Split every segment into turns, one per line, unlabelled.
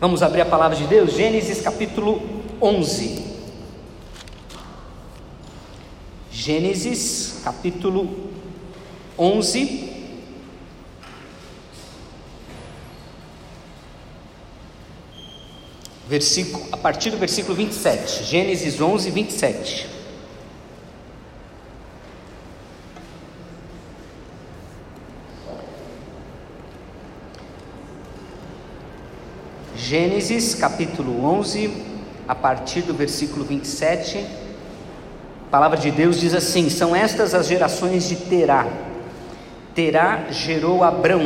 Vamos abrir a palavra de Deus, Gênesis capítulo 11. Gênesis capítulo 11. Versículo, a partir do versículo 27. Gênesis 11, 27. Gênesis capítulo 11, a partir do versículo 27, a palavra de Deus diz assim: São estas as gerações de Terá. Terá gerou Abrão,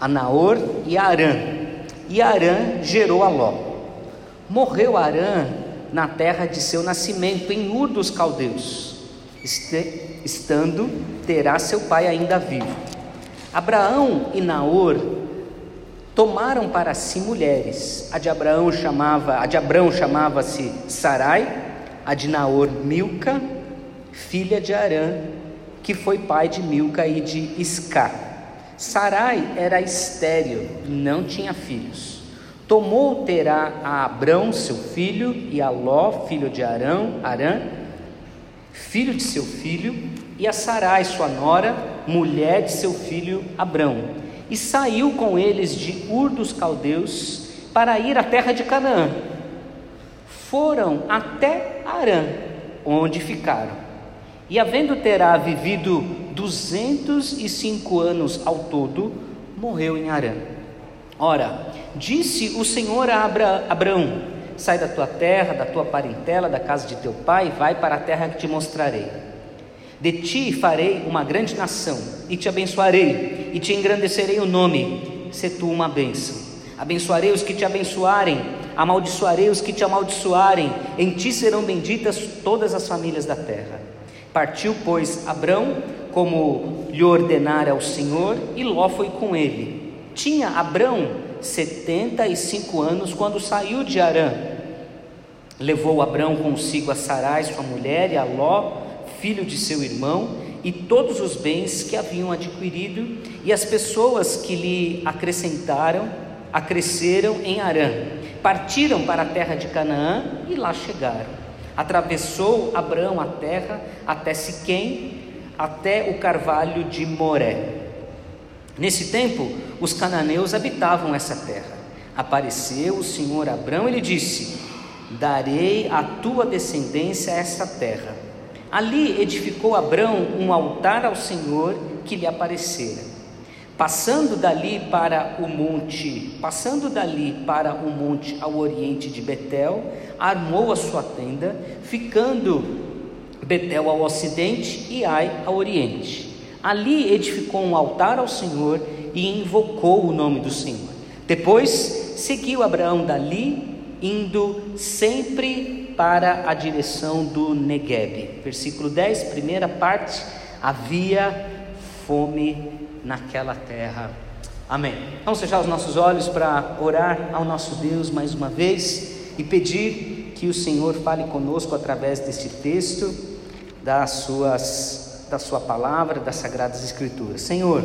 a Naor e Arã, e Arã gerou a Ló. Morreu Arã na terra de seu nascimento, em Ur dos Caldeus, estando Terá seu pai ainda vivo. Abraão e Naor tomaram para si mulheres. A de Abraão chamava, a de Abraão chamava-se Sarai, a de Naor Milca, filha de Arã, que foi pai de Milca e de Isca. Sarai era estéril, não tinha filhos. Tomou Terá a Abrão, seu filho, e a Ló, filho de Arão, Arã, filho de seu filho, e a Sarai, sua nora, mulher de seu filho Abrão e saiu com eles de Ur dos Caldeus para ir à terra de Canaã. Foram até Arã, onde ficaram. E havendo Terá vivido duzentos e cinco anos ao todo, morreu em Arã. Ora, disse o Senhor a Abra Abraão: Sai da tua terra, da tua parentela, da casa de teu pai, e vai para a terra que te mostrarei. De ti farei uma grande nação, e te abençoarei, e te engrandecerei o nome, se tu uma bênção. Abençoarei os que te abençoarem, amaldiçoarei os que te amaldiçoarem, em ti serão benditas todas as famílias da terra. Partiu, pois, Abrão, como lhe ordenara o Senhor, e Ló foi com ele. Tinha Abrão setenta e cinco anos quando saiu de Arã. Levou Abrão consigo a Sarai, sua mulher, e a Ló, filho de seu irmão, e todos os bens que haviam adquirido, e as pessoas que lhe acrescentaram, acresceram em Arã. Partiram para a terra de Canaã e lá chegaram. Atravessou Abraão a terra até Siquém, até o carvalho de Moré. Nesse tempo, os cananeus habitavam essa terra. Apareceu o Senhor Abraão e lhe disse: Darei à tua descendência esta terra. Ali edificou Abrão um altar ao Senhor que lhe aparecera. Passando dali para o monte, passando dali para o monte ao oriente de Betel, armou a sua tenda, ficando Betel ao ocidente e Ai ao oriente. Ali edificou um altar ao Senhor e invocou o nome do Senhor. Depois seguiu Abraão dali, indo sempre para a direção do Negueb. Versículo 10, primeira parte: havia fome naquela terra. Amém. Vamos fechar os nossos olhos para orar ao nosso Deus mais uma vez e pedir que o Senhor fale conosco através deste texto, das suas, da Sua palavra, das Sagradas Escrituras. Senhor,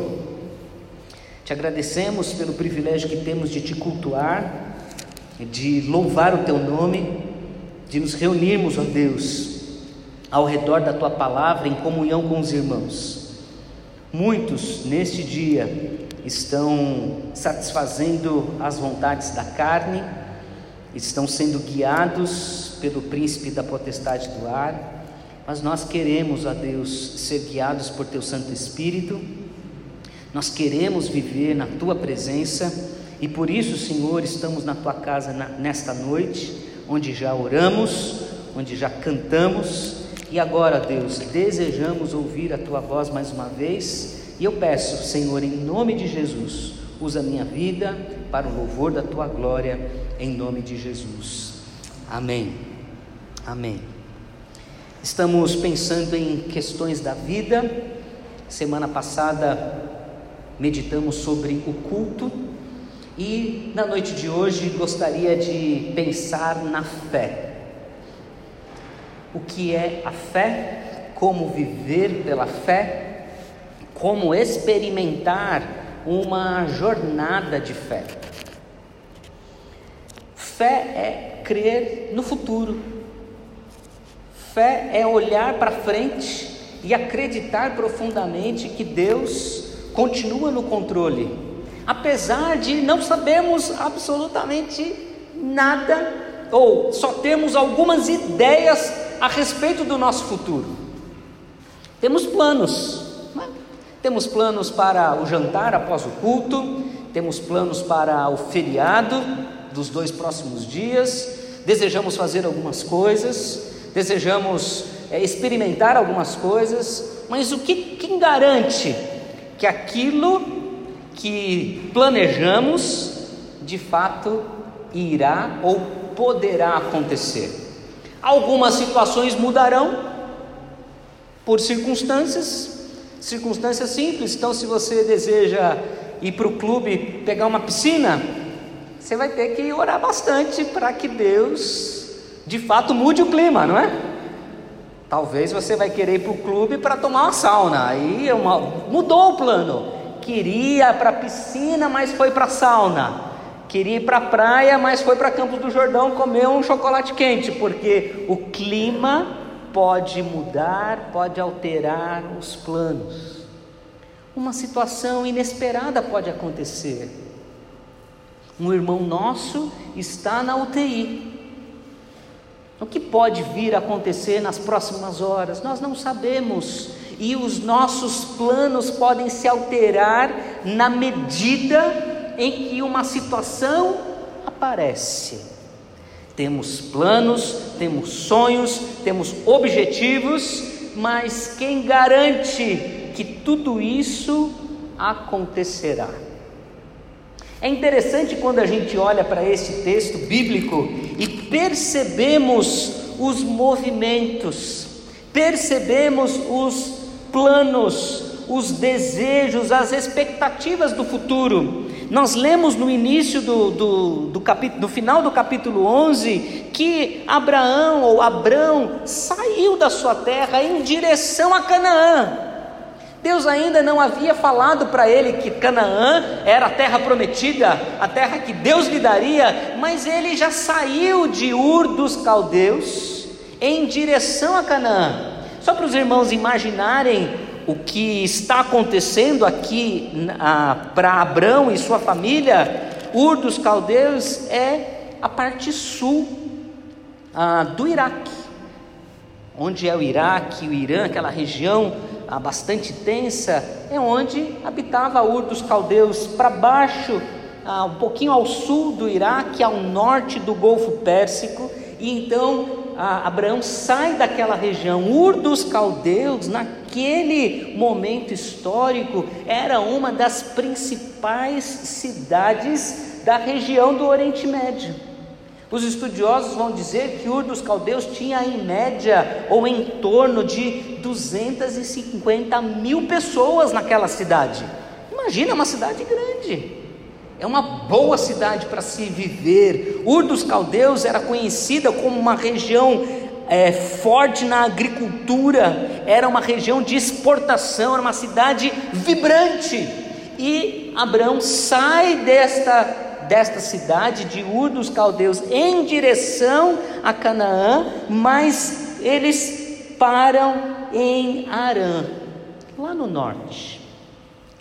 te agradecemos pelo privilégio que temos de te cultuar, de louvar o teu nome de nos reunirmos, ó Deus, ao redor da tua palavra em comunhão com os irmãos. Muitos neste dia estão satisfazendo as vontades da carne, estão sendo guiados pelo príncipe da potestade do ar, mas nós queremos, ó Deus, ser guiados por teu Santo Espírito. Nós queremos viver na tua presença e por isso, Senhor, estamos na tua casa nesta noite onde já oramos, onde já cantamos, e agora, Deus, desejamos ouvir a tua voz mais uma vez, e eu peço, Senhor, em nome de Jesus, usa a minha vida para o louvor da tua glória, em nome de Jesus. Amém. Amém. Estamos pensando em questões da vida. Semana passada meditamos sobre o culto e na noite de hoje gostaria de pensar na fé. O que é a fé? Como viver pela fé? Como experimentar uma jornada de fé? Fé é crer no futuro. Fé é olhar para frente e acreditar profundamente que Deus continua no controle, apesar de não sabemos absolutamente nada ou só temos algumas ideias a respeito do nosso futuro. Temos planos, né? temos planos para o jantar após o culto, temos planos para o feriado dos dois próximos dias, desejamos fazer algumas coisas, desejamos é, experimentar algumas coisas, mas o que quem garante que aquilo que planejamos de fato irá ou poderá acontecer? Algumas situações mudarão por circunstâncias, circunstâncias simples. Então, se você deseja ir para o clube pegar uma piscina, você vai ter que orar bastante para que Deus de fato mude o clima, não é? Talvez você vai querer ir para o clube para tomar uma sauna. Aí é uma... mudou o plano. Queria para a piscina, mas foi para a sauna. Queria ir para a praia, mas foi para Campos do Jordão comer um chocolate quente, porque o clima pode mudar, pode alterar os planos. Uma situação inesperada pode acontecer. Um irmão nosso está na UTI. O que pode vir a acontecer nas próximas horas? Nós não sabemos. E os nossos planos podem se alterar na medida em que uma situação aparece. Temos planos, temos sonhos, temos objetivos, mas quem garante que tudo isso acontecerá? É interessante quando a gente olha para esse texto bíblico e percebemos os movimentos, percebemos os planos, os desejos, as expectativas do futuro. Nós lemos no início do, do, do, capítulo, do final do capítulo 11 que Abraão ou Abrão saiu da sua terra em direção a Canaã. Deus ainda não havia falado para ele que Canaã era a terra prometida, a terra que Deus lhe daria, mas ele já saiu de Ur dos Caldeus em direção a Canaã. Só para os irmãos imaginarem o que está acontecendo aqui para Abrão e sua família, Ur dos Caldeus é a parte sul ah, do Iraque, onde é o Iraque, o Irã, aquela região bastante tensa, é onde habitava Ur dos Caldeus, para baixo, ah, um pouquinho ao sul do Iraque, ao norte do Golfo Pérsico, e então ah, Abraão sai daquela região. Ur dos Caldeus, naquele momento histórico, era uma das principais cidades da região do Oriente Médio. Os estudiosos vão dizer que Ur dos Caldeus tinha em média ou em torno de 250 mil pessoas naquela cidade. Imagina uma cidade grande. É uma boa cidade para se viver. Ur dos Caldeus era conhecida como uma região é, forte na agricultura, era uma região de exportação, era uma cidade vibrante. E Abraão sai desta desta cidade de Ur dos Caldeus em direção a Canaã, mas eles param em Arã, lá no norte,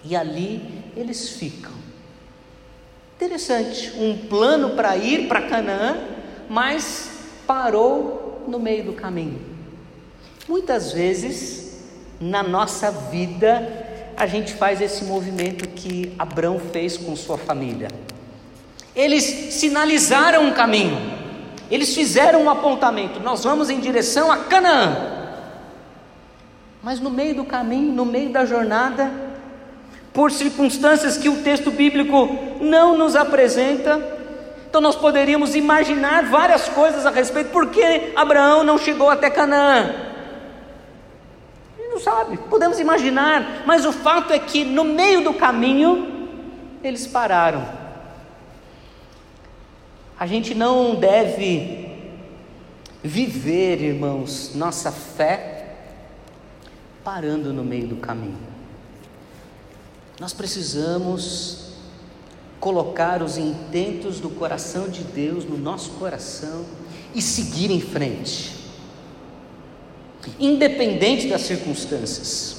e ali eles ficam. Interessante, um plano para ir para Canaã, mas parou no meio do caminho. Muitas vezes na nossa vida a gente faz esse movimento que Abraão fez com sua família. Eles sinalizaram um caminho, eles fizeram um apontamento: nós vamos em direção a Canaã. Mas no meio do caminho, no meio da jornada, por circunstâncias que o texto bíblico não nos apresenta, então nós poderíamos imaginar várias coisas a respeito, por que Abraão não chegou até Canaã? Ele não sabe, podemos imaginar, mas o fato é que no meio do caminho eles pararam a gente não deve viver, irmãos, nossa fé parando no meio do caminho. Nós precisamos colocar os intentos do coração de Deus no nosso coração e seguir em frente, independente das circunstâncias,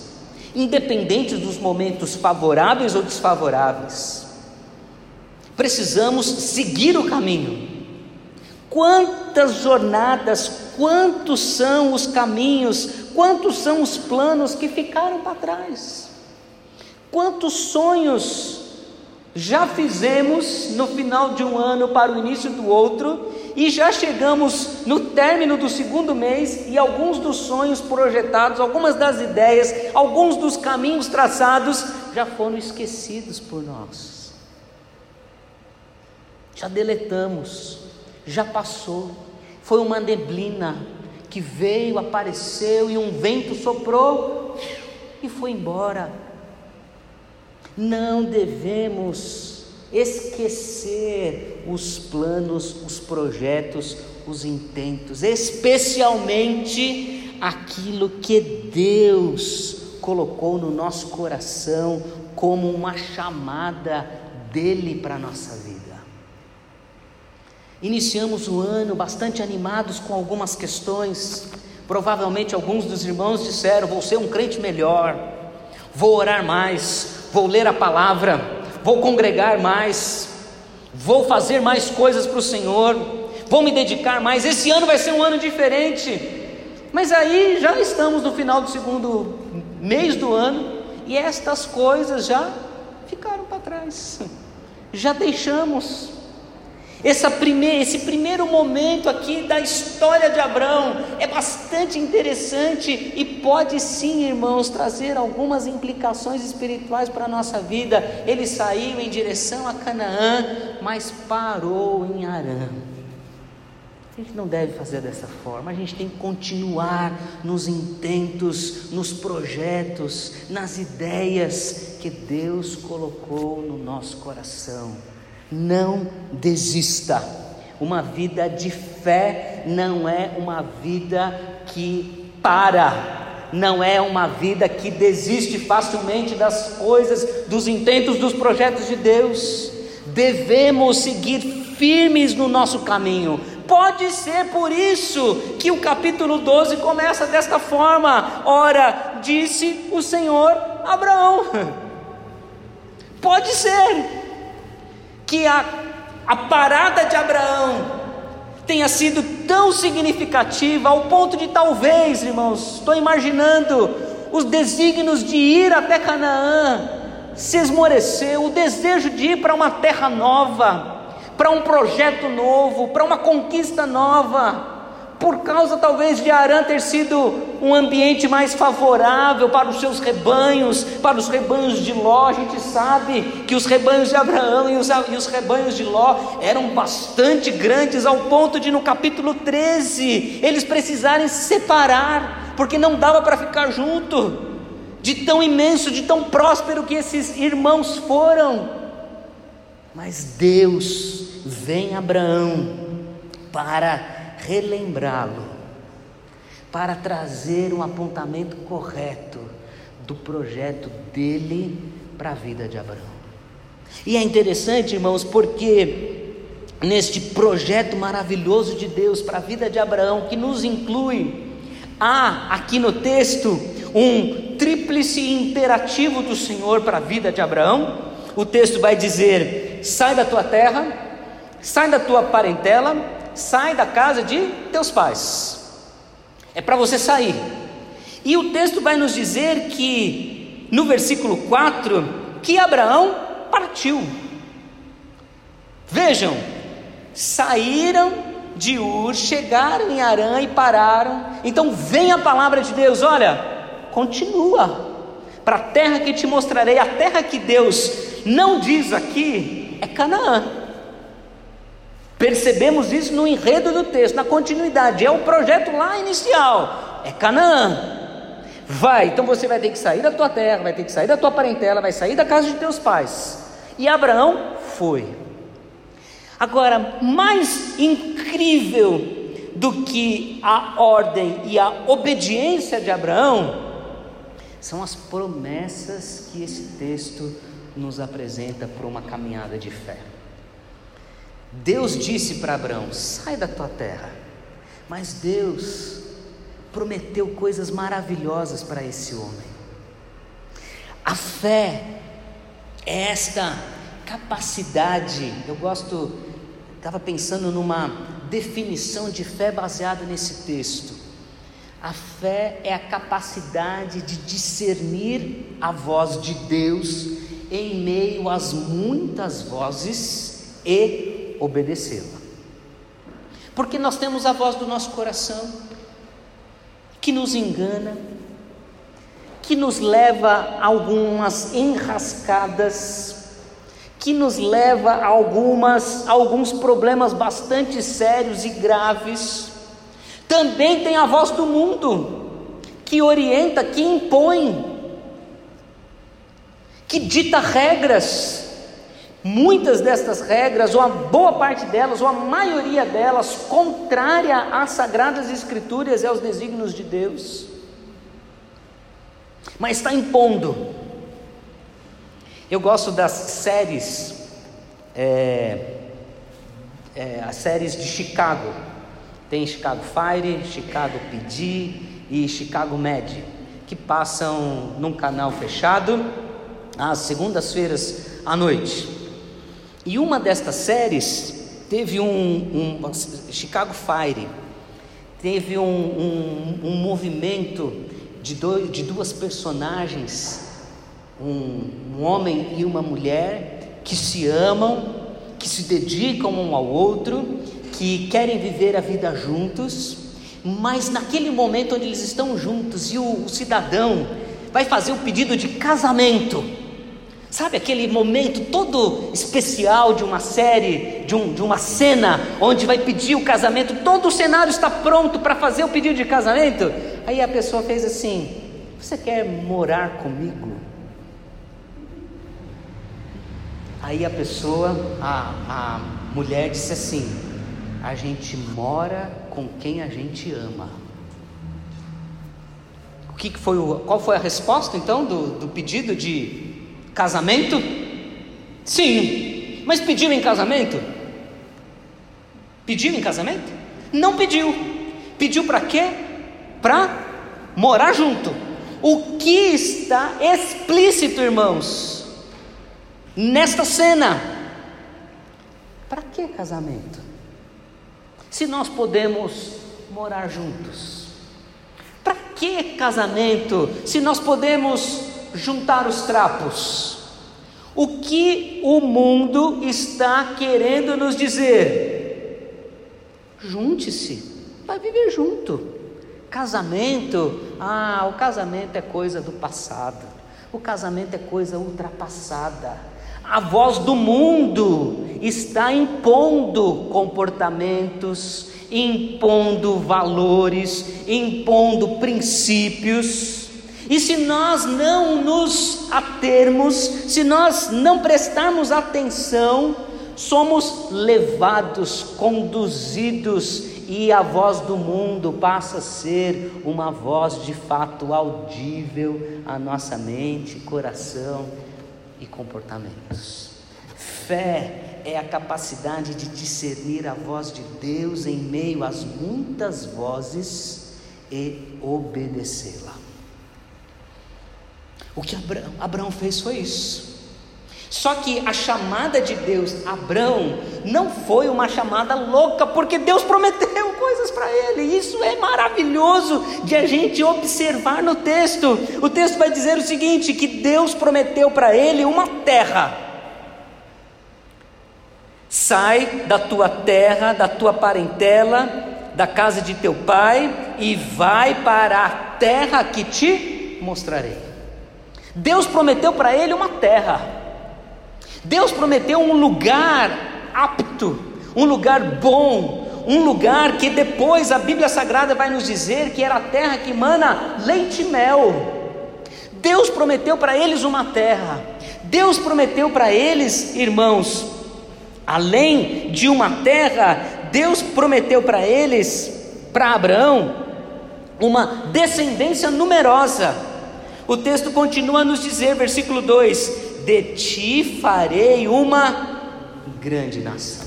independente dos momentos favoráveis ou desfavoráveis. Precisamos seguir o caminho. Quantas jornadas, quantos são os caminhos, quantos são os planos que ficaram para trás? Quantos sonhos já fizemos no final de um ano para o início do outro e já chegamos no término do segundo mês e alguns dos sonhos projetados, algumas das ideias, alguns dos caminhos traçados já foram esquecidos por nós já deletamos, já passou. Foi uma neblina que veio, apareceu e um vento soprou e foi embora. Não devemos esquecer os planos, os projetos, os intentos, especialmente aquilo que Deus colocou no nosso coração como uma chamada dele para a nossa vida. Iniciamos o ano bastante animados com algumas questões. Provavelmente alguns dos irmãos disseram: Vou ser um crente melhor, vou orar mais, vou ler a palavra, vou congregar mais, vou fazer mais coisas para o Senhor, vou me dedicar mais. Esse ano vai ser um ano diferente. Mas aí já estamos no final do segundo mês do ano e estas coisas já ficaram para trás, já deixamos. Essa primeir, esse primeiro momento aqui da história de Abraão é bastante interessante e pode sim, irmãos, trazer algumas implicações espirituais para a nossa vida. Ele saiu em direção a Canaã, mas parou em Arã. A gente não deve fazer dessa forma, a gente tem que continuar nos intentos, nos projetos, nas ideias que Deus colocou no nosso coração. Não desista. Uma vida de fé não é uma vida que para, não é uma vida que desiste facilmente das coisas, dos intentos, dos projetos de Deus. Devemos seguir firmes no nosso caminho. Pode ser por isso que o capítulo 12 começa desta forma: Ora, disse o Senhor Abraão. Pode ser que a, a parada de Abraão tenha sido tão significativa ao ponto de talvez, irmãos, estou imaginando os desígnios de ir até Canaã se esmoreceu, o desejo de ir para uma terra nova, para um projeto novo, para uma conquista nova por causa talvez de Arã ter sido um ambiente mais favorável para os seus rebanhos, para os rebanhos de Ló, a gente sabe que os rebanhos de Abraão e os, e os rebanhos de Ló eram bastante grandes, ao ponto de no capítulo 13 eles precisarem se separar, porque não dava para ficar junto, de tão imenso, de tão próspero que esses irmãos foram. Mas Deus vem Abraão para relembrá-lo, para trazer um apontamento correto do projeto dele para a vida de Abraão. E é interessante, irmãos, porque neste projeto maravilhoso de Deus para a vida de Abraão, que nos inclui, há aqui no texto um tríplice imperativo do Senhor para a vida de Abraão. O texto vai dizer: sai da tua terra, sai da tua parentela, sai da casa de teus pais. É para você sair. E o texto vai nos dizer que, no versículo 4, que Abraão partiu. Vejam, saíram de Ur, chegaram em Arã e pararam. Então vem a palavra de Deus: olha, continua para a terra que te mostrarei, a terra que Deus não diz aqui é Canaã. Percebemos isso no enredo do texto, na continuidade. É o projeto lá inicial. É Canaã. Vai, então você vai ter que sair da tua terra, vai ter que sair da tua parentela, vai sair da casa de teus pais. E Abraão foi. Agora, mais incrível do que a ordem e a obediência de Abraão são as promessas que esse texto nos apresenta para uma caminhada de fé. Deus disse para Abraão: sai da tua terra, mas Deus prometeu coisas maravilhosas para esse homem. A fé é esta capacidade, eu gosto, estava pensando numa definição de fé baseada nesse texto. A fé é a capacidade de discernir a voz de Deus em meio às muitas vozes e obedecê-la. Porque nós temos a voz do nosso coração, que nos engana, que nos leva a algumas enrascadas, que nos leva a algumas a alguns problemas bastante sérios e graves. Também tem a voz do mundo, que orienta, que impõe, que dita regras. Muitas destas regras, ou a boa parte delas, ou a maioria delas, contrária às sagradas escrituras e aos desígnios de Deus mas está impondo. Eu gosto das séries, é, é, as séries de Chicago. Tem Chicago Fire, Chicago PD e Chicago Med, que passam num canal fechado às segundas-feiras à noite. E uma destas séries teve um, um Chicago Fire, teve um, um, um movimento de, dois, de duas personagens, um, um homem e uma mulher, que se amam, que se dedicam um ao outro, que querem viver a vida juntos, mas naquele momento onde eles estão juntos e o, o cidadão vai fazer o pedido de casamento, Sabe aquele momento todo especial de uma série, de, um, de uma cena, onde vai pedir o casamento, todo o cenário está pronto para fazer o pedido de casamento? Aí a pessoa fez assim: Você quer morar comigo? Aí a pessoa, a, a mulher disse assim: A gente mora com quem a gente ama. O que foi o, qual foi a resposta então do, do pedido de Casamento? Sim. Mas pediu em casamento? Pediu em casamento? Não pediu. Pediu para quê? Para morar junto. O que está explícito, irmãos, nesta cena? Para que casamento? Se nós podemos morar juntos. Para que casamento? Se nós podemos juntar os trapos. O que o mundo está querendo nos dizer? Junte-se, vai viver junto. Casamento, ah, o casamento é coisa do passado. O casamento é coisa ultrapassada. A voz do mundo está impondo comportamentos, impondo valores, impondo princípios e se nós não nos atermos, se nós não prestarmos atenção, somos levados, conduzidos, e a voz do mundo passa a ser uma voz de fato audível à nossa mente, coração e comportamentos. Fé é a capacidade de discernir a voz de Deus em meio às muitas vozes e obedecê-la. O que Abraão, Abraão fez foi isso. Só que a chamada de Deus, Abraão, não foi uma chamada louca, porque Deus prometeu coisas para ele. Isso é maravilhoso de a gente observar no texto. O texto vai dizer o seguinte: que Deus prometeu para ele uma terra. Sai da tua terra, da tua parentela, da casa de teu pai e vai para a terra que te mostrarei. Deus prometeu para ele uma terra. Deus prometeu um lugar apto, um lugar bom, um lugar que depois a Bíblia Sagrada vai nos dizer que era a terra que emana leite e mel. Deus prometeu para eles uma terra. Deus prometeu para eles, irmãos, além de uma terra, Deus prometeu para eles, para Abraão, uma descendência numerosa. O texto continua a nos dizer, versículo 2: De ti farei uma grande nação.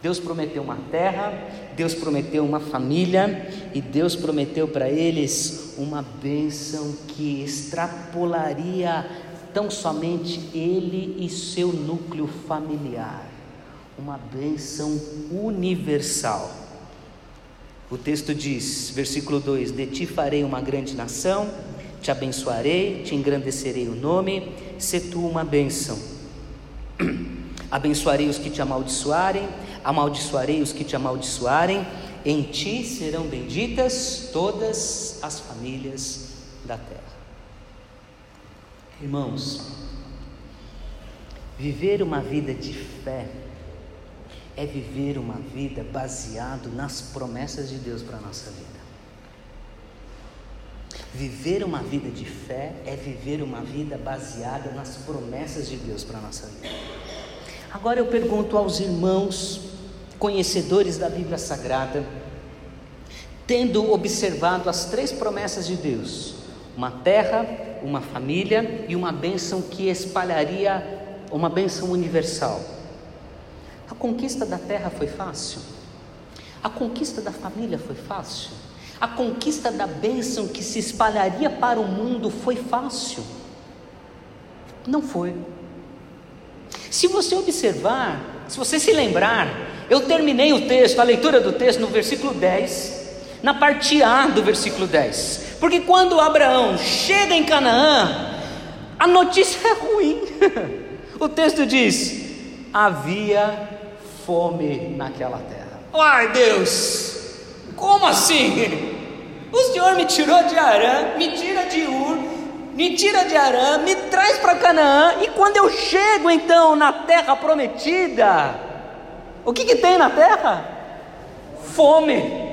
Deus prometeu uma terra, Deus prometeu uma família e Deus prometeu para eles uma bênção que extrapolaria tão somente ele e seu núcleo familiar. Uma bênção universal. O texto diz, versículo 2: De ti farei uma grande nação, te abençoarei, te engrandecerei o nome, se tu uma bênção. Abençoarei os que te amaldiçoarem, amaldiçoarei os que te amaldiçoarem, em ti serão benditas todas as famílias da terra. Irmãos, viver uma vida de fé é viver uma vida baseado nas promessas de Deus para a nossa vida. Viver uma vida de fé é viver uma vida baseada nas promessas de Deus para a nossa vida. Agora eu pergunto aos irmãos, conhecedores da Bíblia Sagrada, tendo observado as três promessas de Deus: uma terra, uma família e uma bênção que espalharia uma bênção universal. A conquista da terra foi fácil? A conquista da família foi fácil? A conquista da bênção que se espalharia para o mundo foi fácil? Não foi. Se você observar, se você se lembrar, eu terminei o texto, a leitura do texto no versículo 10, na parte A do versículo 10. Porque quando Abraão chega em Canaã, a notícia é ruim. o texto diz: havia fome naquela terra. Ai Deus, como assim? O Senhor me tirou de Arã, me tira de Ur, me tira de Arã, me traz para Canaã, e quando eu chego então na terra prometida, o que, que tem na terra? Fome.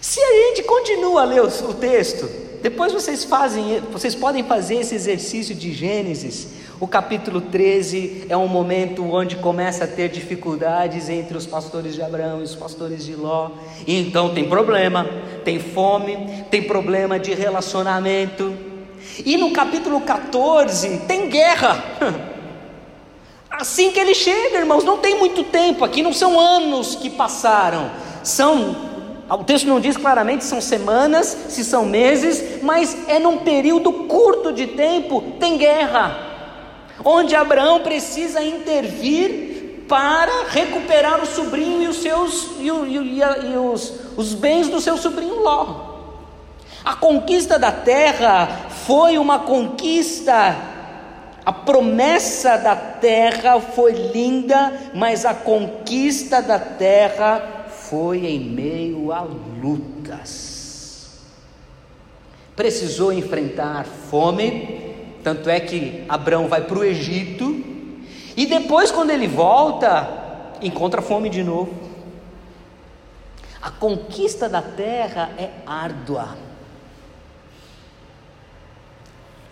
Se a gente continua a ler o texto, depois vocês fazem, vocês podem fazer esse exercício de Gênesis o capítulo 13 é um momento onde começa a ter dificuldades entre os pastores de Abraão e os pastores de Ló. E então tem problema, tem fome, tem problema de relacionamento. E no capítulo 14 tem guerra. Assim que ele chega, irmãos, não tem muito tempo aqui, não são anos que passaram, são o texto não diz claramente se são semanas, se são meses, mas é num período curto de tempo, tem guerra onde Abraão precisa intervir para recuperar o sobrinho e os seus e, e, e os, os bens do seu sobrinho Ló. A conquista da terra foi uma conquista, a promessa da terra foi linda, mas a conquista da terra foi em meio a lutas. Precisou enfrentar fome, tanto é que Abraão vai para o Egito e depois, quando ele volta, encontra fome de novo. A conquista da terra é árdua,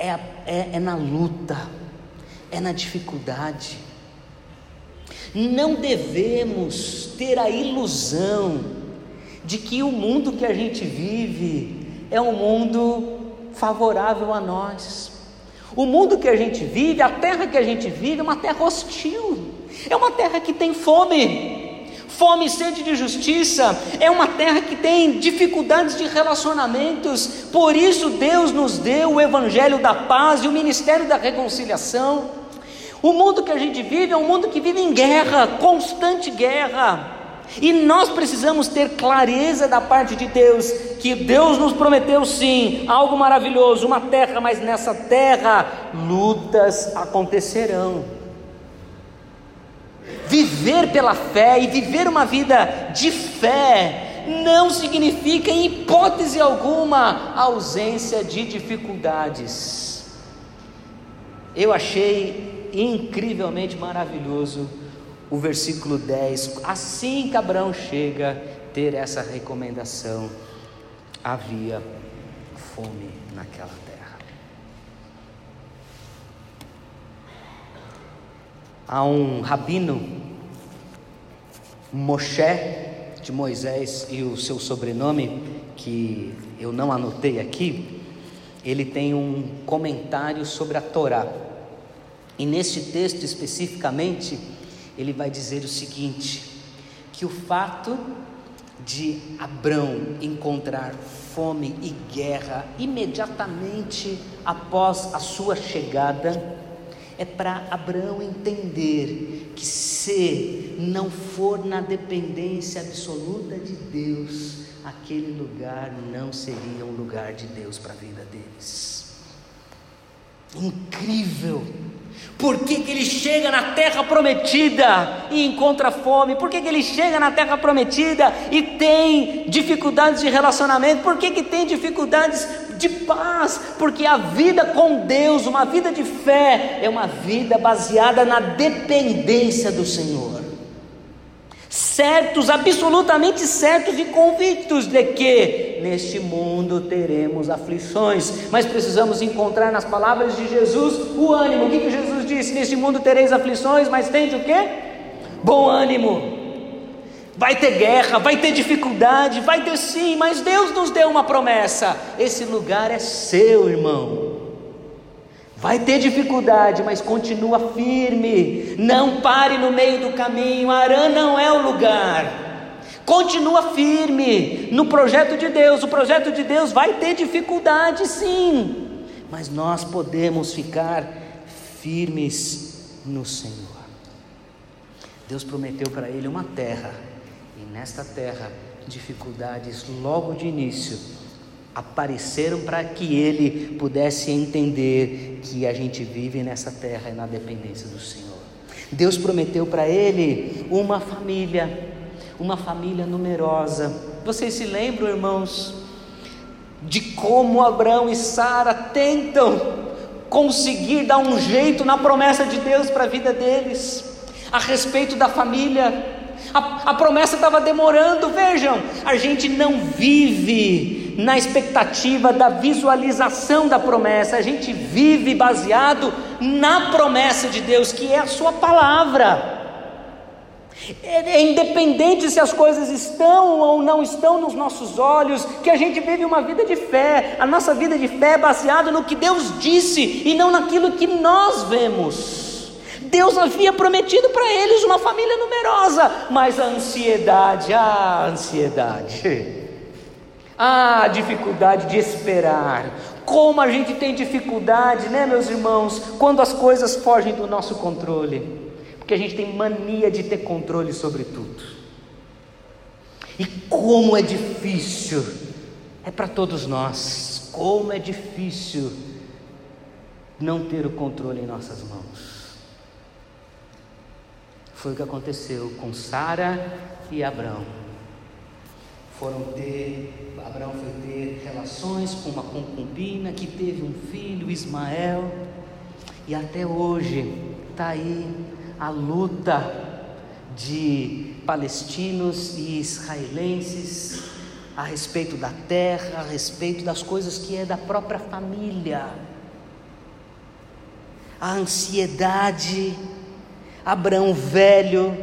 é, é, é na luta, é na dificuldade. Não devemos ter a ilusão de que o mundo que a gente vive é um mundo favorável a nós. O mundo que a gente vive, a terra que a gente vive, é uma terra hostil, é uma terra que tem fome, fome e sede de justiça, é uma terra que tem dificuldades de relacionamentos, por isso Deus nos deu o Evangelho da paz e o ministério da reconciliação. O mundo que a gente vive é um mundo que vive em guerra, constante guerra. E nós precisamos ter clareza da parte de Deus, que Deus nos prometeu sim algo maravilhoso, uma terra, mas nessa terra lutas acontecerão. Viver pela fé e viver uma vida de fé não significa, em hipótese alguma, ausência de dificuldades. Eu achei incrivelmente maravilhoso o versículo 10, assim que Abraão chega, ter essa recomendação: havia fome naquela terra. Há um rabino, Moshe, de Moisés, e o seu sobrenome, que eu não anotei aqui, ele tem um comentário sobre a Torá. E neste texto especificamente, ele vai dizer o seguinte: que o fato de Abrão encontrar fome e guerra imediatamente após a sua chegada é para Abraão entender que se não for na dependência absoluta de Deus, aquele lugar não seria um lugar de Deus para a vida deles. Incrível! Por que, que ele chega na terra prometida e encontra fome? Por que, que ele chega na terra prometida e tem dificuldades de relacionamento? Por que, que tem dificuldades de paz? Porque a vida com Deus, uma vida de fé, é uma vida baseada na dependência do Senhor certos, absolutamente certos e convictos de que neste mundo teremos aflições, mas precisamos encontrar nas palavras de Jesus o ânimo. O que, que Jesus disse? Neste mundo tereis aflições, mas tende o que? Bom ânimo. Vai ter guerra, vai ter dificuldade, vai ter sim, mas Deus nos deu uma promessa. Esse lugar é seu, irmão. Vai ter dificuldade, mas continua firme. Não pare no meio do caminho. Arã não é o lugar. Continua firme no projeto de Deus. O projeto de Deus vai ter dificuldade, sim, mas nós podemos ficar firmes no Senhor. Deus prometeu para ele uma terra, e nesta terra, dificuldades logo de início apareceram para que ele pudesse entender que a gente vive nessa terra e na dependência do Senhor. Deus prometeu para ele uma família, uma família numerosa. Vocês se lembram, irmãos, de como Abraão e Sara tentam conseguir dar um jeito na promessa de Deus para a vida deles, a respeito da família. A, a promessa estava demorando, vejam, a gente não vive na expectativa da visualização da promessa, a gente vive baseado na promessa de Deus, que é a Sua palavra. É, é independente se as coisas estão ou não estão nos nossos olhos, que a gente vive uma vida de fé. A nossa vida de fé é baseada no que Deus disse e não naquilo que nós vemos. Deus havia prometido para eles uma família numerosa, mas a ansiedade, a ansiedade. Ah, dificuldade de esperar. Como a gente tem dificuldade, né, meus irmãos, quando as coisas fogem do nosso controle. Porque a gente tem mania de ter controle sobre tudo. E como é difícil, é para todos nós, como é difícil não ter o controle em nossas mãos. Foi o que aconteceu com Sara e Abraão foram ter, Abraão foi ter relações com uma concubina que teve um filho, Ismael, e até hoje está aí a luta de palestinos e israelenses a respeito da terra, a respeito das coisas que é da própria família. A ansiedade, Abraão velho.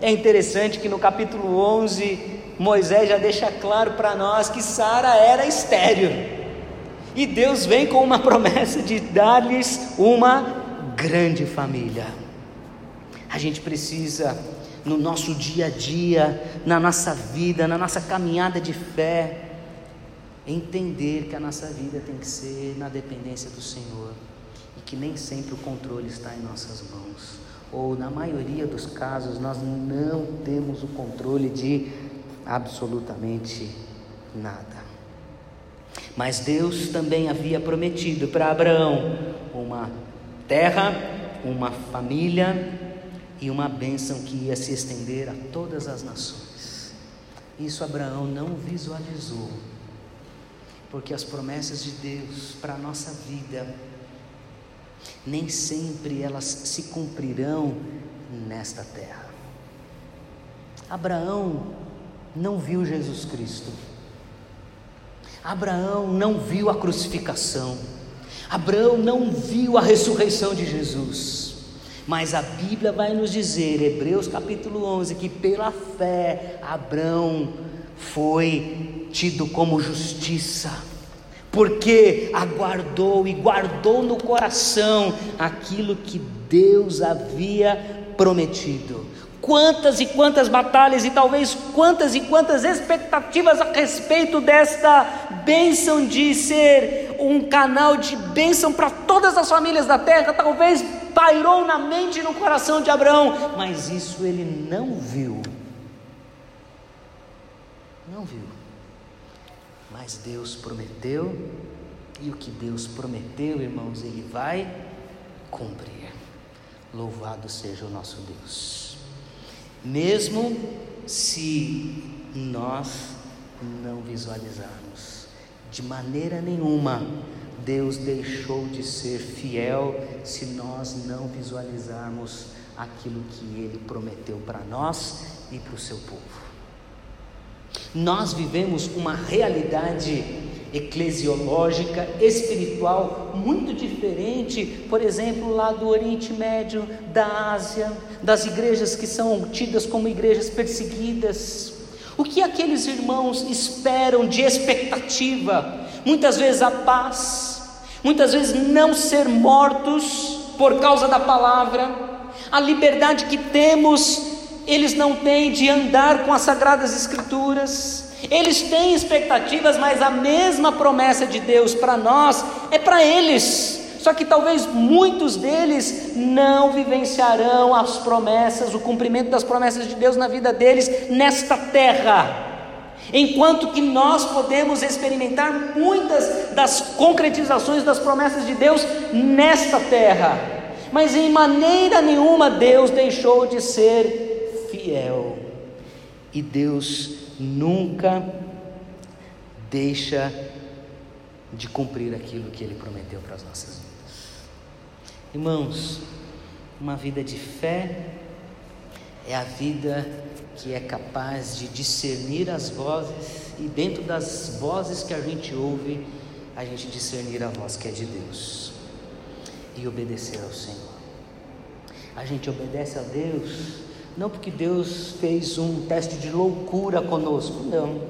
É interessante que no capítulo 11 Moisés já deixa claro para nós que Sara era estéril. E Deus vem com uma promessa de dar-lhes uma grande família. A gente precisa, no nosso dia a dia, na nossa vida, na nossa caminhada de fé, entender que a nossa vida tem que ser na dependência do Senhor e que nem sempre o controle está em nossas mãos. Ou, na maioria dos casos, nós não temos o controle de absolutamente nada. Mas Deus também havia prometido para Abraão uma terra, uma família e uma bênção que ia se estender a todas as nações. Isso Abraão não visualizou, porque as promessas de Deus para a nossa vida nem sempre elas se cumprirão nesta terra. Abraão não viu Jesus Cristo. Abraão não viu a crucificação. Abraão não viu a ressurreição de Jesus. Mas a Bíblia vai nos dizer, Hebreus capítulo 11, que pela fé Abraão foi tido como justiça. porque aguardou e guardou no coração aquilo que Deus havia prometido. Quantas e quantas batalhas e talvez quantas e quantas expectativas a respeito desta bênção de ser um canal de bênção para todas as famílias da terra, talvez pairou na mente e no coração de Abraão, mas isso ele não viu. Não viu. Mas Deus prometeu, e o que Deus prometeu, irmãos, Ele vai cumprir. Louvado seja o nosso Deus. Mesmo se nós não visualizarmos, de maneira nenhuma, Deus deixou de ser fiel se nós não visualizarmos aquilo que Ele prometeu para nós e para o seu povo. Nós vivemos uma realidade eclesiológica, espiritual muito diferente, por exemplo, lá do Oriente Médio, da Ásia, das igrejas que são tidas como igrejas perseguidas. O que aqueles irmãos esperam de expectativa? Muitas vezes a paz, muitas vezes não ser mortos por causa da palavra, a liberdade que temos eles não têm de andar com as sagradas escrituras. Eles têm expectativas, mas a mesma promessa de Deus para nós é para eles. Só que talvez muitos deles não vivenciarão as promessas, o cumprimento das promessas de Deus na vida deles nesta terra. Enquanto que nós podemos experimentar muitas das concretizações das promessas de Deus nesta terra. Mas em maneira nenhuma Deus deixou de ser fiel. E Deus nunca deixa de cumprir aquilo que Ele prometeu para as nossas vidas. Irmãos, uma vida de fé é a vida que é capaz de discernir as vozes e, dentro das vozes que a gente ouve, a gente discernir a voz que é de Deus e obedecer ao Senhor. A gente obedece a Deus não porque Deus fez um teste de loucura conosco, não.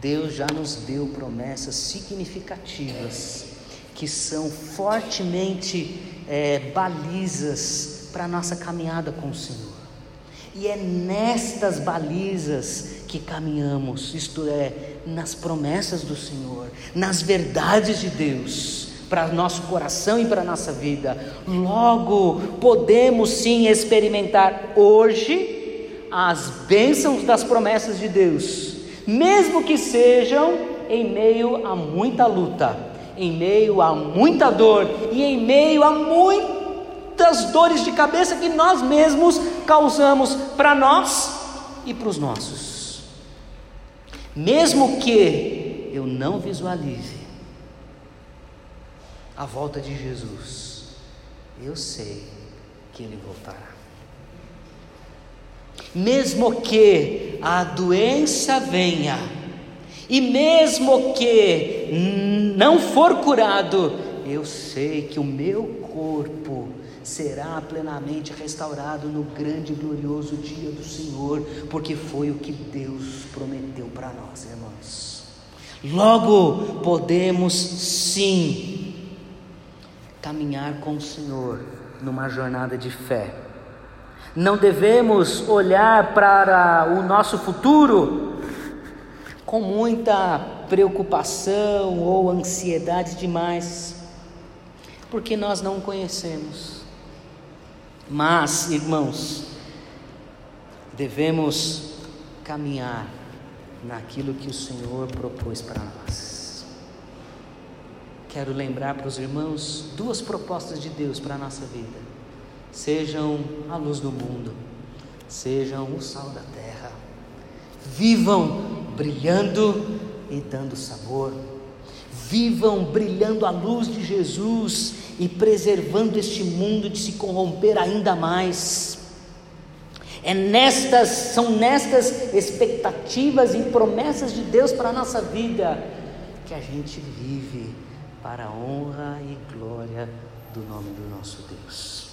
Deus já nos deu promessas significativas que são fortemente é, balizas para a nossa caminhada com o Senhor. E é nestas balizas que caminhamos, isto é, nas promessas do Senhor, nas verdades de Deus para nosso coração e para nossa vida. Logo, podemos sim experimentar hoje as bênçãos das promessas de Deus, mesmo que sejam em meio a muita luta, em meio a muita dor e em meio a muitas dores de cabeça que nós mesmos causamos para nós e para os nossos. Mesmo que eu não visualize a volta de Jesus, eu sei que Ele voltará. Mesmo que a doença venha, e mesmo que não for curado, eu sei que o meu corpo será plenamente restaurado no grande e glorioso dia do Senhor, porque foi o que Deus prometeu para nós, irmãos. Logo podemos sim caminhar com o Senhor numa jornada de fé. Não devemos olhar para o nosso futuro com muita preocupação ou ansiedade demais, porque nós não conhecemos. Mas, irmãos, devemos caminhar naquilo que o Senhor propôs para nós. Quero lembrar para os irmãos duas propostas de Deus para a nossa vida. Sejam a luz do mundo, sejam o sal da terra. Vivam brilhando e dando sabor. Vivam brilhando a luz de Jesus e preservando este mundo de se corromper ainda mais. É nestas, são nestas expectativas e promessas de Deus para a nossa vida que a gente vive para a honra e glória do nome do nosso Deus.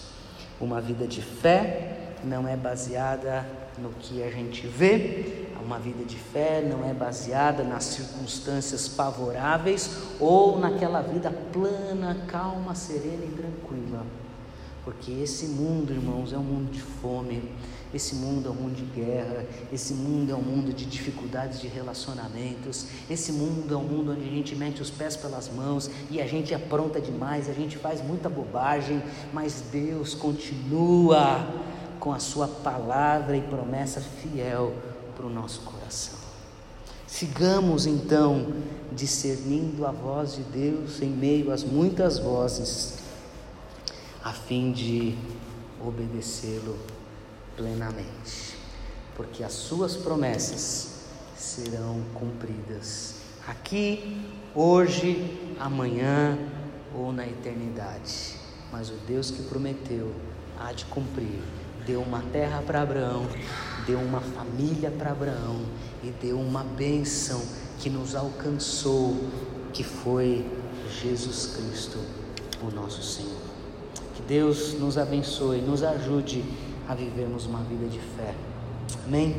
Uma vida de fé não é baseada no que a gente vê, uma vida de fé não é baseada nas circunstâncias favoráveis ou naquela vida plana, calma, serena e tranquila. Porque esse mundo, irmãos, é um mundo de fome, esse mundo é um mundo de guerra, esse mundo é um mundo de dificuldades de relacionamentos, esse mundo é um mundo onde a gente mete os pés pelas mãos e a gente apronta demais, a gente faz muita bobagem, mas Deus continua com a sua palavra e promessa fiel para o nosso coração. Sigamos então discernindo a voz de Deus em meio às muitas vozes, a fim de obedecê-lo plenamente, porque as suas promessas serão cumpridas aqui, hoje, amanhã ou na eternidade. Mas o Deus que prometeu há de cumprir. Deu uma terra para Abraão, deu uma família para Abraão e deu uma bênção que nos alcançou, que foi Jesus Cristo, o nosso Senhor. Deus nos abençoe, nos ajude a vivermos uma vida de fé. Amém?